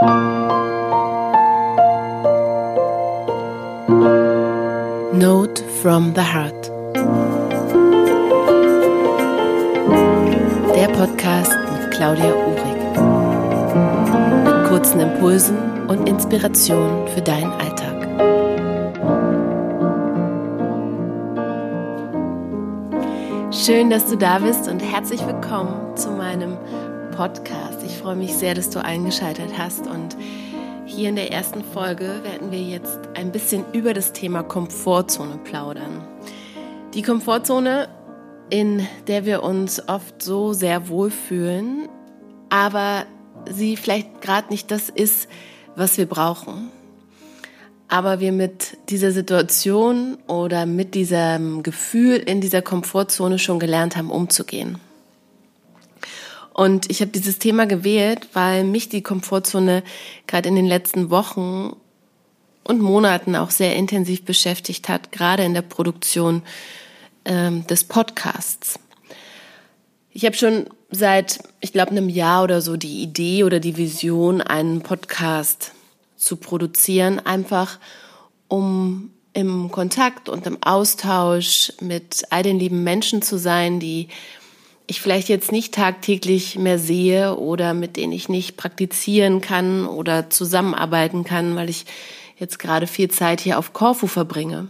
Note from the Heart. Der Podcast mit Claudia Uhrig. Mit kurzen Impulsen und Inspirationen für deinen Alltag. Schön, dass du da bist und herzlich willkommen zu meinem Podcast. Ich freue mich sehr, dass du eingeschaltet hast und hier in der ersten Folge werden wir jetzt ein bisschen über das Thema Komfortzone plaudern. Die Komfortzone, in der wir uns oft so sehr wohlfühlen, aber sie vielleicht gerade nicht das ist, was wir brauchen. Aber wir mit dieser Situation oder mit diesem Gefühl in dieser Komfortzone schon gelernt haben, umzugehen. Und ich habe dieses Thema gewählt, weil mich die Komfortzone gerade in den letzten Wochen und Monaten auch sehr intensiv beschäftigt hat, gerade in der Produktion ähm, des Podcasts. Ich habe schon seit, ich glaube, einem Jahr oder so die Idee oder die Vision, einen Podcast zu produzieren, einfach um im Kontakt und im Austausch mit all den lieben Menschen zu sein, die ich vielleicht jetzt nicht tagtäglich mehr sehe oder mit denen ich nicht praktizieren kann oder zusammenarbeiten kann, weil ich jetzt gerade viel Zeit hier auf Korfu verbringe.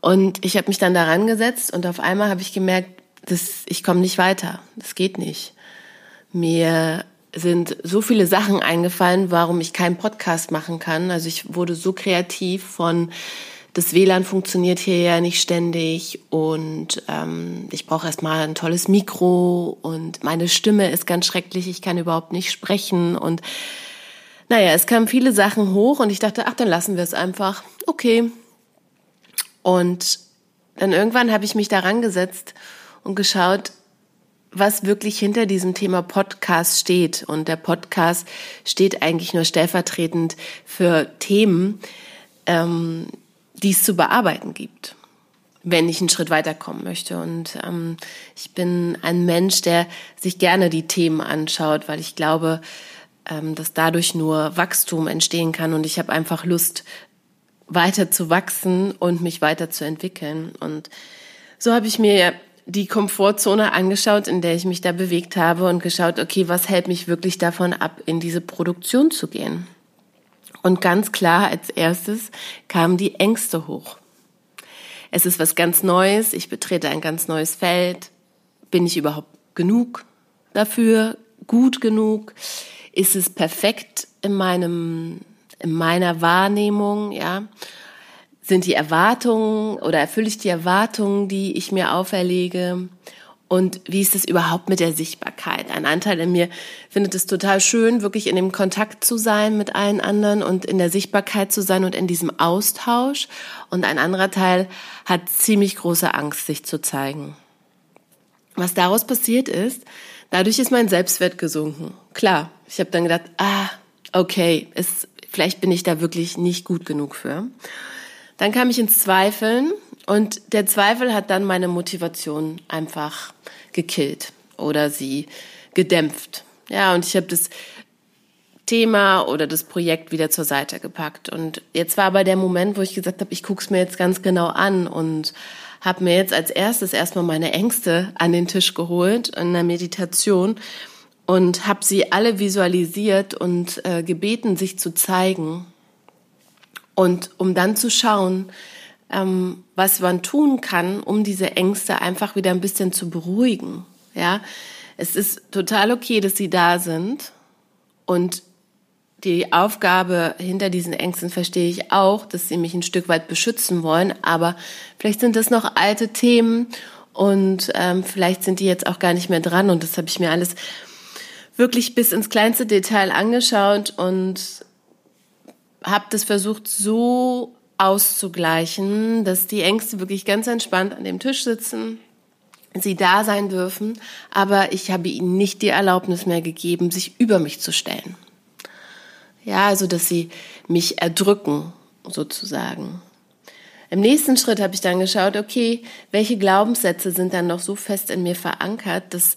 Und ich habe mich dann daran gesetzt und auf einmal habe ich gemerkt, dass ich komme nicht weiter. Das geht nicht. Mir sind so viele Sachen eingefallen, warum ich keinen Podcast machen kann. Also ich wurde so kreativ von das WLAN funktioniert hier ja nicht ständig und ähm, ich brauche erstmal ein tolles Mikro und meine Stimme ist ganz schrecklich, ich kann überhaupt nicht sprechen und naja, es kamen viele Sachen hoch und ich dachte, ach, dann lassen wir es einfach. Okay. Und dann irgendwann habe ich mich daran gesetzt und geschaut, was wirklich hinter diesem Thema Podcast steht. Und der Podcast steht eigentlich nur stellvertretend für Themen, ähm, die es zu bearbeiten gibt, wenn ich einen Schritt weiterkommen möchte. Und ähm, ich bin ein Mensch, der sich gerne die Themen anschaut, weil ich glaube, ähm, dass dadurch nur Wachstum entstehen kann. Und ich habe einfach Lust, weiter zu wachsen und mich weiterzuentwickeln. Und so habe ich mir die Komfortzone angeschaut, in der ich mich da bewegt habe und geschaut, okay, was hält mich wirklich davon ab, in diese Produktion zu gehen? Und ganz klar als erstes kamen die Ängste hoch. Es ist was ganz Neues, ich betrete ein ganz neues Feld. Bin ich überhaupt genug dafür? Gut genug? Ist es perfekt in meinem, in meiner Wahrnehmung, ja? Sind die Erwartungen oder erfülle ich die Erwartungen, die ich mir auferlege? Und wie ist es überhaupt mit der Sichtbarkeit? Ein Anteil in mir findet es total schön, wirklich in dem Kontakt zu sein mit allen anderen und in der Sichtbarkeit zu sein und in diesem Austausch. Und ein anderer Teil hat ziemlich große Angst, sich zu zeigen. Was daraus passiert ist, dadurch ist mein Selbstwert gesunken. Klar, ich habe dann gedacht, ah, okay, ist, vielleicht bin ich da wirklich nicht gut genug für. Dann kam ich ins Zweifeln und der Zweifel hat dann meine Motivation einfach gekillt oder sie gedämpft. Ja, und ich habe das Thema oder das Projekt wieder zur Seite gepackt. Und jetzt war aber der Moment, wo ich gesagt habe, ich gucke es mir jetzt ganz genau an und habe mir jetzt als erstes erstmal meine Ängste an den Tisch geholt in der Meditation und habe sie alle visualisiert und äh, gebeten, sich zu zeigen. Und um dann zu schauen, ähm, was man tun kann, um diese Ängste einfach wieder ein bisschen zu beruhigen. Ja, es ist total okay, dass sie da sind. Und die Aufgabe hinter diesen Ängsten verstehe ich auch, dass sie mich ein Stück weit beschützen wollen, aber vielleicht sind das noch alte Themen und ähm, vielleicht sind die jetzt auch gar nicht mehr dran. Und das habe ich mir alles wirklich bis ins kleinste Detail angeschaut und habe das versucht so auszugleichen, dass die Ängste wirklich ganz entspannt an dem Tisch sitzen, sie da sein dürfen, aber ich habe ihnen nicht die Erlaubnis mehr gegeben, sich über mich zu stellen. Ja, also dass sie mich erdrücken, sozusagen. Im nächsten Schritt habe ich dann geschaut, okay, welche Glaubenssätze sind dann noch so fest in mir verankert, dass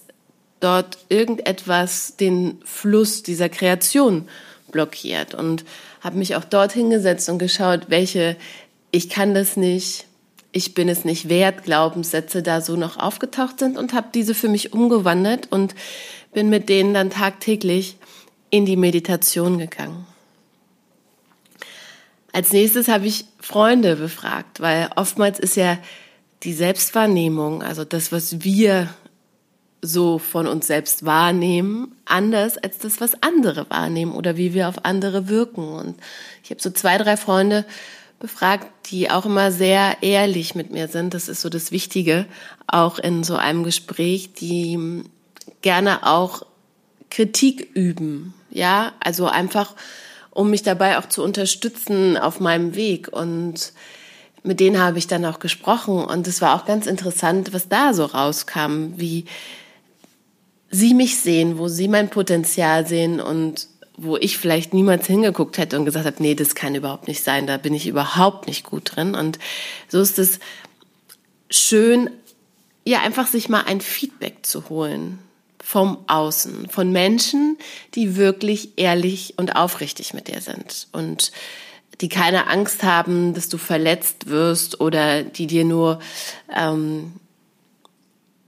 dort irgendetwas den Fluss dieser Kreation blockiert und habe mich auch dort hingesetzt und geschaut, welche ich kann das nicht, ich bin es nicht wert, Glaubenssätze da so noch aufgetaucht sind und habe diese für mich umgewandelt und bin mit denen dann tagtäglich in die Meditation gegangen. Als nächstes habe ich Freunde befragt, weil oftmals ist ja die Selbstwahrnehmung, also das, was wir so von uns selbst wahrnehmen, anders als das, was andere wahrnehmen oder wie wir auf andere wirken. Und ich habe so zwei, drei Freunde befragt, die auch immer sehr ehrlich mit mir sind. Das ist so das Wichtige, auch in so einem Gespräch, die gerne auch Kritik üben. Ja, also einfach, um mich dabei auch zu unterstützen auf meinem Weg. Und mit denen habe ich dann auch gesprochen. Und es war auch ganz interessant, was da so rauskam, wie sie mich sehen, wo sie mein Potenzial sehen und wo ich vielleicht niemals hingeguckt hätte und gesagt habe, nee, das kann überhaupt nicht sein, da bin ich überhaupt nicht gut drin. Und so ist es schön, ja, einfach sich mal ein Feedback zu holen vom Außen, von Menschen, die wirklich ehrlich und aufrichtig mit dir sind und die keine Angst haben, dass du verletzt wirst oder die dir nur ähm,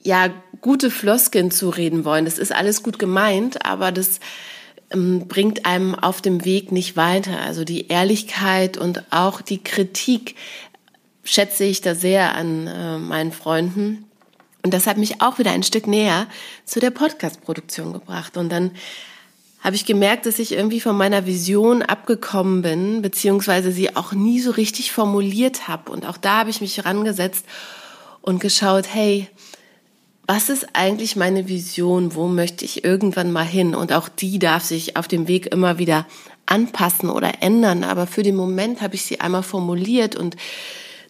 ja gute Floskeln zureden wollen. Das ist alles gut gemeint, aber das ähm, bringt einem auf dem Weg nicht weiter. Also die Ehrlichkeit und auch die Kritik schätze ich da sehr an äh, meinen Freunden. Und das hat mich auch wieder ein Stück näher zu der Podcast-Produktion gebracht. Und dann habe ich gemerkt, dass ich irgendwie von meiner Vision abgekommen bin, beziehungsweise sie auch nie so richtig formuliert habe. Und auch da habe ich mich rangesetzt und geschaut, hey, was ist eigentlich meine Vision? Wo möchte ich irgendwann mal hin? Und auch die darf sich auf dem Weg immer wieder anpassen oder ändern. Aber für den Moment habe ich sie einmal formuliert und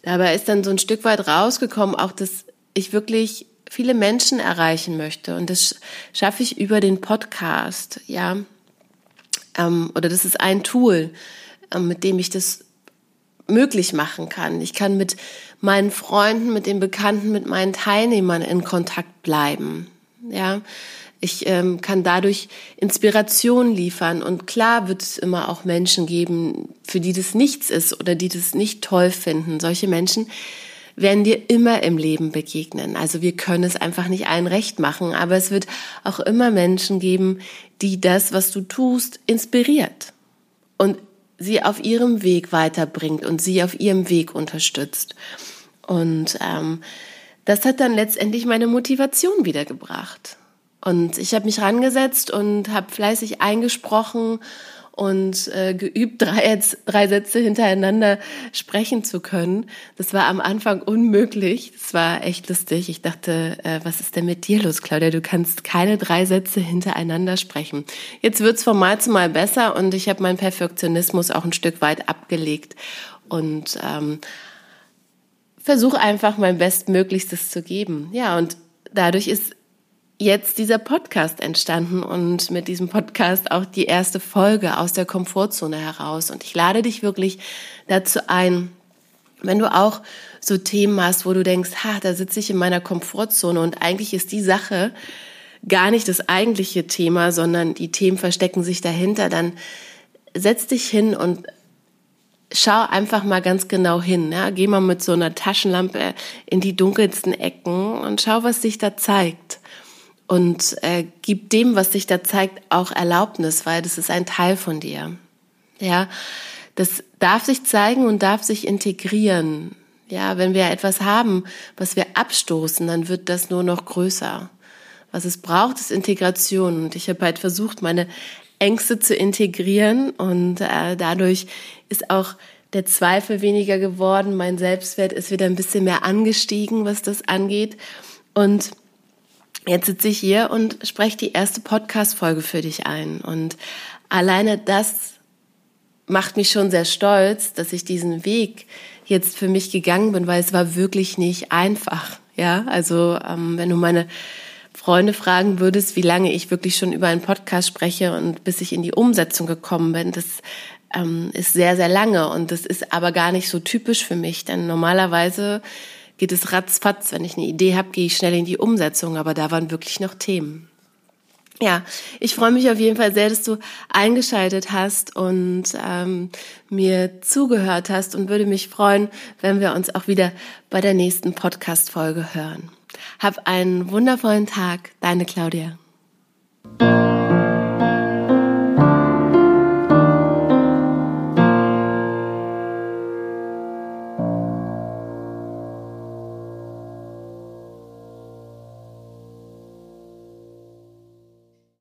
dabei ist dann so ein Stück weit rausgekommen, auch dass ich wirklich viele Menschen erreichen möchte. Und das schaffe ich über den Podcast, ja. Ähm, oder das ist ein Tool, ähm, mit dem ich das möglich machen kann. Ich kann mit meinen Freunden, mit den Bekannten, mit meinen Teilnehmern in Kontakt bleiben. Ja, ich ähm, kann dadurch Inspiration liefern. Und klar wird es immer auch Menschen geben, für die das nichts ist oder die das nicht toll finden. Solche Menschen werden dir immer im Leben begegnen. Also wir können es einfach nicht allen recht machen, aber es wird auch immer Menschen geben, die das, was du tust, inspiriert. Und sie auf ihrem Weg weiterbringt und sie auf ihrem Weg unterstützt. Und ähm, das hat dann letztendlich meine Motivation wiedergebracht. Und ich habe mich rangesetzt und habe fleißig eingesprochen und äh, geübt, drei, drei Sätze hintereinander sprechen zu können. Das war am Anfang unmöglich. Das war echt lustig. Ich dachte, äh, was ist denn mit dir los, Claudia? Du kannst keine drei Sätze hintereinander sprechen. Jetzt wird's von Mal zu Mal besser und ich habe meinen Perfektionismus auch ein Stück weit abgelegt und ähm, versuche einfach mein Bestmöglichstes zu geben. Ja, und dadurch ist jetzt dieser Podcast entstanden und mit diesem Podcast auch die erste Folge aus der Komfortzone heraus. Und ich lade dich wirklich dazu ein, wenn du auch so Themen hast, wo du denkst, ha, da sitze ich in meiner Komfortzone und eigentlich ist die Sache gar nicht das eigentliche Thema, sondern die Themen verstecken sich dahinter, dann setz dich hin und schau einfach mal ganz genau hin. Ja? Geh mal mit so einer Taschenlampe in die dunkelsten Ecken und schau, was sich da zeigt und äh, gib dem, was sich da zeigt, auch Erlaubnis, weil das ist ein Teil von dir. Ja, das darf sich zeigen und darf sich integrieren. Ja, wenn wir etwas haben, was wir abstoßen, dann wird das nur noch größer. Was es braucht, ist Integration. Und ich habe halt versucht, meine Ängste zu integrieren und äh, dadurch ist auch der Zweifel weniger geworden. Mein Selbstwert ist wieder ein bisschen mehr angestiegen, was das angeht. Und Jetzt sitze ich hier und spreche die erste Podcast-Folge für dich ein. Und alleine das macht mich schon sehr stolz, dass ich diesen Weg jetzt für mich gegangen bin, weil es war wirklich nicht einfach. Ja, also ähm, wenn du meine Freunde fragen würdest, wie lange ich wirklich schon über einen Podcast spreche und bis ich in die Umsetzung gekommen bin, das ähm, ist sehr, sehr lange und das ist aber gar nicht so typisch für mich, denn normalerweise geht es ratzfatz. Wenn ich eine Idee habe, gehe ich schnell in die Umsetzung, aber da waren wirklich noch Themen. ja, ich freue mich auf jeden Fall sehr, dass du eingeschaltet hast und ähm, mir zugehört hast und würde mich freuen, wenn wir uns auch wieder bei der nächsten Podcast-Folge hören. Hab einen wundervollen Tag, deine Claudia.